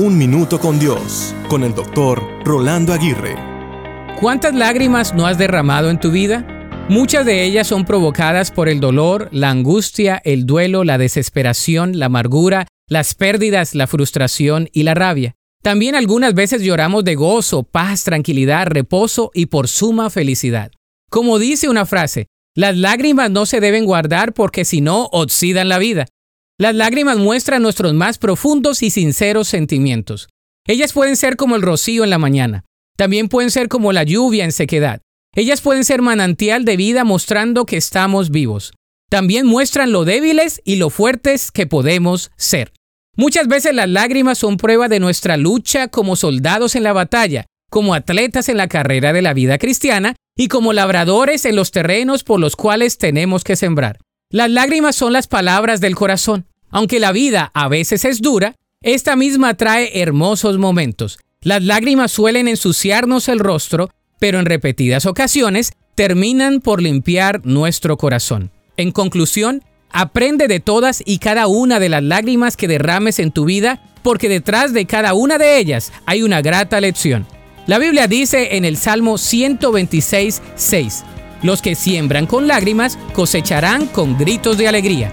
Un Minuto con Dios, con el doctor Rolando Aguirre. ¿Cuántas lágrimas no has derramado en tu vida? Muchas de ellas son provocadas por el dolor, la angustia, el duelo, la desesperación, la amargura, las pérdidas, la frustración y la rabia. También algunas veces lloramos de gozo, paz, tranquilidad, reposo y por suma felicidad. Como dice una frase, las lágrimas no se deben guardar porque si no, oxidan la vida. Las lágrimas muestran nuestros más profundos y sinceros sentimientos. Ellas pueden ser como el rocío en la mañana. También pueden ser como la lluvia en sequedad. Ellas pueden ser manantial de vida mostrando que estamos vivos. También muestran lo débiles y lo fuertes que podemos ser. Muchas veces las lágrimas son prueba de nuestra lucha como soldados en la batalla, como atletas en la carrera de la vida cristiana y como labradores en los terrenos por los cuales tenemos que sembrar. Las lágrimas son las palabras del corazón. Aunque la vida a veces es dura, esta misma trae hermosos momentos. Las lágrimas suelen ensuciarnos el rostro, pero en repetidas ocasiones terminan por limpiar nuestro corazón. En conclusión, aprende de todas y cada una de las lágrimas que derrames en tu vida, porque detrás de cada una de ellas hay una grata lección. La Biblia dice en el Salmo 126, 6, los que siembran con lágrimas cosecharán con gritos de alegría.